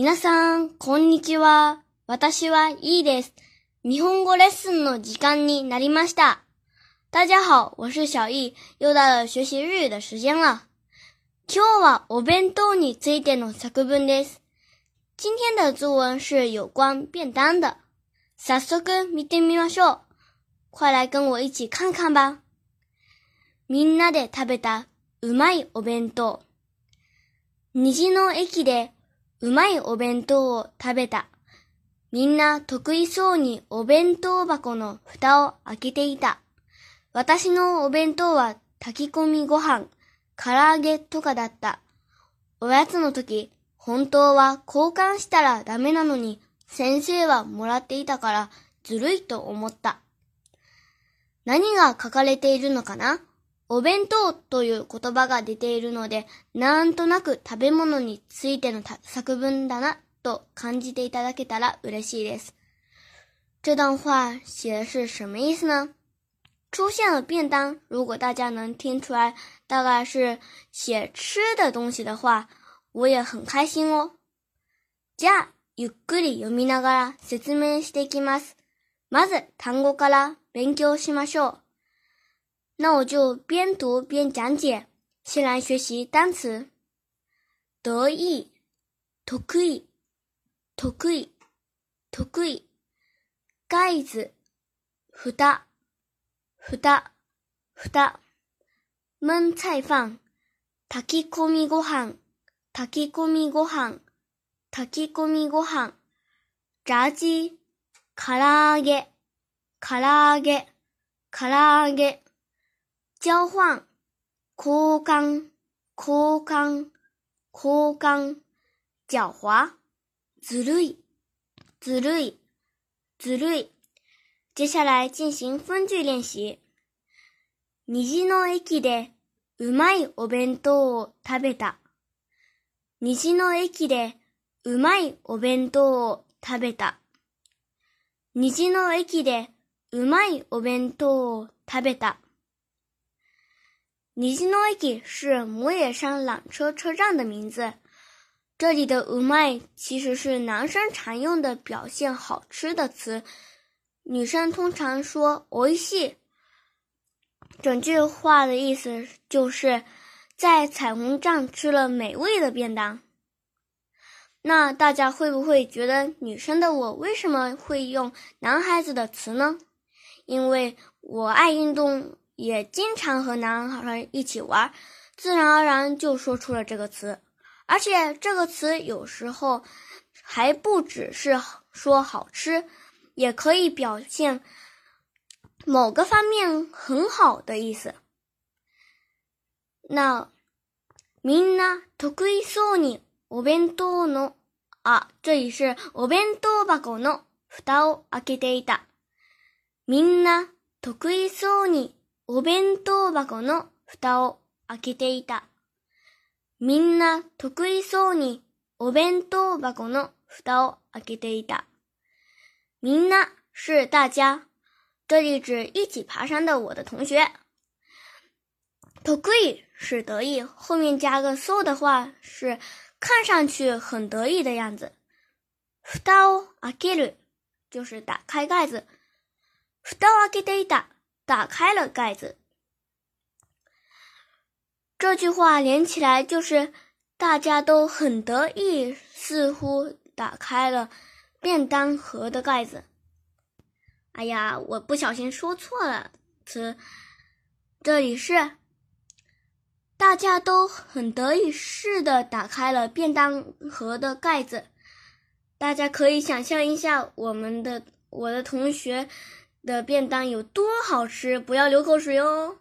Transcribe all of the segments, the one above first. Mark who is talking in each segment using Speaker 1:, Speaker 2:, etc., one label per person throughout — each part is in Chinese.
Speaker 1: 皆さん、こんにちは。私はいいです。日本語レッスンの時間になりました。大家好，我是小易，又到了学习日语的时间了。今日はお弁当についての作文です。今天的作文是有关便当的。早速見てみましょう。快来跟我一起看看吧。みんなで食べたうまいお弁当。虹の駅でうまいお弁当を食べた。みんな得意そうにお弁当箱の蓋を開けていた。私のお弁当は炊き込みご飯、唐揚げとかだった。おやつの時、本当は交換したらダメなのに、先生はもらっていたからずるいと思った。何が書かれているのかなお弁当という言葉が出ているので、なんとなく食べ物についての作文だなと感じていただけたら嬉しいです。这段话写的是什么意思呢？出现了便当，如果大家能听出来大概是写吃的东西的话，我也很开心哦。じゃあ、ゆっくり読みながら説明していきます。まず単語から勉強しましょう。那我就边读边讲解。先来学习单词，得意，得意，得意，得意，盖子，不搭，不搭，不搭，焖菜饭，takikomi g みご飯，炊 takikomi g o h takikomi g a げ，唐揚げ，唐揚げ。交換、交換、交換、交換、狡猾、ずるい、ずるい、ずるい。接下来进行分句練習。虹の駅でうまいお弁当を食べた。虹の駅でうまいお弁当を食べた。虹の駅でうまいお弁当を食べた。尼基诺伊是母野山缆车车站的名字。这里的 u m i 其实是男生常用的表现好吃的词，女生通常说“おいしい”。整句话的意思就是在彩虹站吃了美味的便当。那大家会不会觉得女生的我为什么会用男孩子的词呢？因为我爱运动。也经常和男孩一起玩，自然而然就说出了这个词。而且这个词有时候还不只是说好吃，也可以表现某个方面很好的意思。那，みんな得意そうにお弁当の啊，这里是お弁当箱のふを開けていた。みんな得意そうに。お弁当箱の蓋を開けていた。みんな得意そうにお弁当箱の蓋を開けていた。みんな是大家，这里指一起爬山的我的同学。得意是得意，后面加个 so 的话是看上去很得意的样子。蓋を開ける就是打开盖子。蓋を開けていた。打开了盖子，这句话连起来就是大家都很得意，似乎打开了便当盒的盖子。哎呀，我不小心说错了词，这里是大家都很得意似的打开了便当盒的盖子。大家可以想象一下，我们的我的同学。的便当有多好吃，不要流口水哦。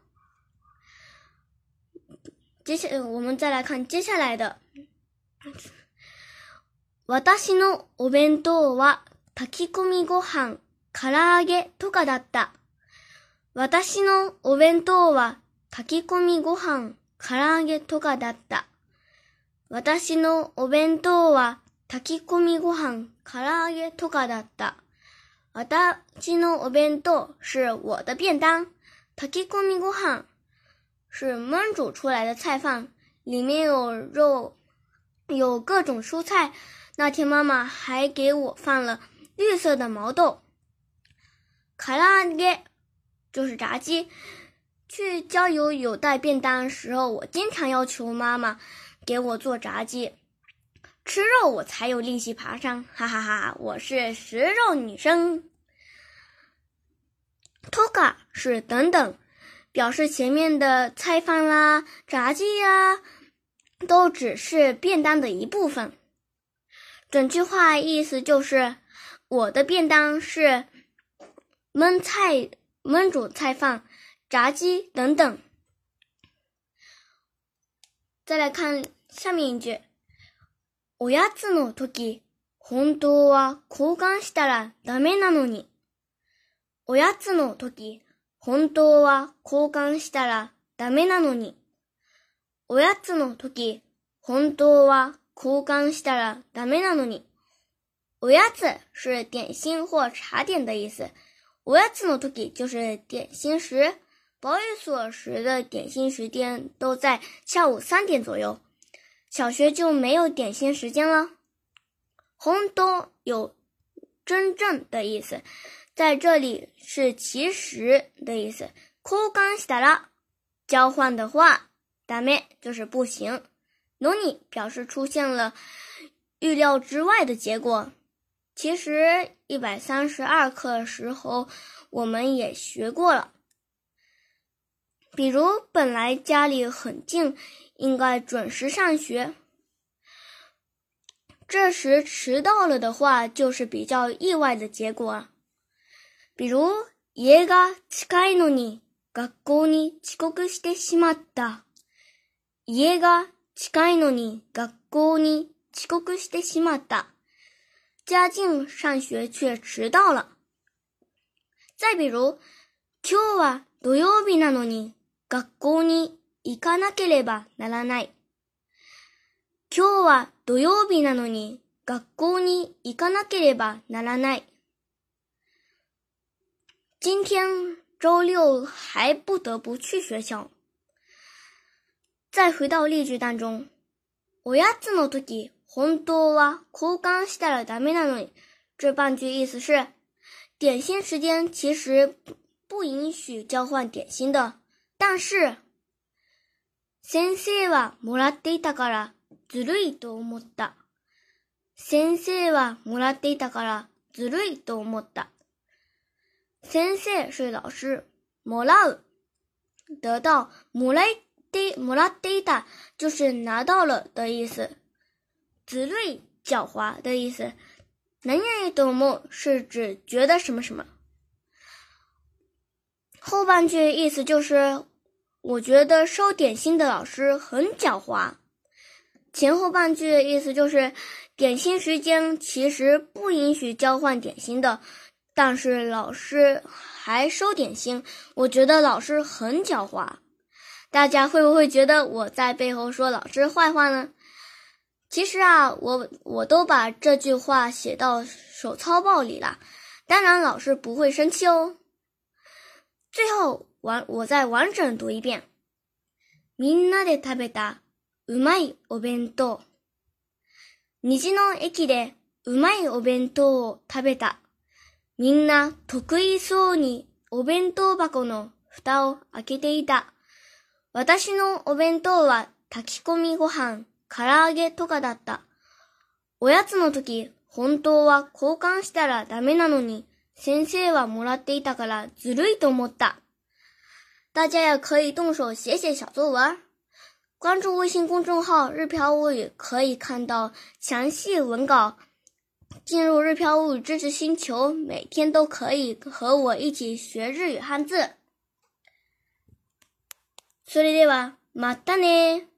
Speaker 1: 接下来我们再来看接下来的。私のお弁当は炊き込みご飯、唐揚げとかだった。私のお弁当は炊き込みご飯、唐揚げとかだった。私のお弁当は炊き込みご飯、唐揚げとかだった。我的今のお弁当是我的便当，パキコ米ご飯是焖煮出来的菜饭，里面有肉，有各种蔬菜。那天妈妈还给我放了绿色的毛豆。カラ就是炸鸡。去郊游有带便当时候，我经常要求妈妈给我做炸鸡。吃肉我才有力气爬山，哈哈哈！我是食肉女生。toka 是等等，表示前面的菜饭啦、炸鸡呀，都只是便当的一部分。整句话意思就是，我的便当是焖菜、焖煮菜饭、炸鸡等等。再来看下面一句。おやつの時、本当は交換したらダメなのに。おやつの時、本当は交換したらダメなのに。おやつの時、本当は交換したらダメなのに。おやつ是点心或茶点的意思。おやつの時就是点心时。保育所时的点心时间都在下午三点左右。小学就没有点心时间了。红豆有真正的意思，在这里是其实的意思。交換的话，ダメ就是不行。努に表示出现了预料之外的结果。其实一百三十二课时候，我们也学过了。比如本来家里很近，应该准时上学。这时迟到了的话，就是比较意外的结果。比如，家が近いのに学校に遅刻してしまった。家が近いのに学校に遅刻してしまった。家ャ上学却迟到了。再比如，今日は土曜日なのに。学校に行かなければならない。今日は土曜日なのに学校に行かなければならない。今天周六还不得不去学校。再回到例句当中。おやつの時、本当は交換したらダメなのに。这半句意思是，点心时间其实不允许交换点心的。但是，先生はもらっていたからずるいと思った。先生はもらっていたからずるいと思った。先生是老师，もらう得到，もら di，もら di だ就是拿到了的意思，ずるい狡猾的意思。能言多木是指觉得什么什么。后半句意思就是，我觉得收点心的老师很狡猾。前后半句意思就是，点心时间其实不允许交换点心的，但是老师还收点心，我觉得老师很狡猾。大家会不会觉得我在背后说老师坏话呢？其实啊，我我都把这句话写到手抄报里了，当然老师不会生气哦。最後、完我再完整读一遍。みんなで食べたうまいお弁当。虹の駅でうまいお弁当を食べた。みんな得意そうにお弁当箱の蓋を開けていた。私のお弁当は炊き込みご飯、唐揚げとかだった。おやつの時、本当は交換したらダメなのに、先生はもらっていたからずるいと思った。大家也可以动手写写小作文，关注微信公众号“日飘物语”可以看到详细文稿。进入“日飘物语”知识星球，每天都可以和我一起学日语汉字。それではまたね。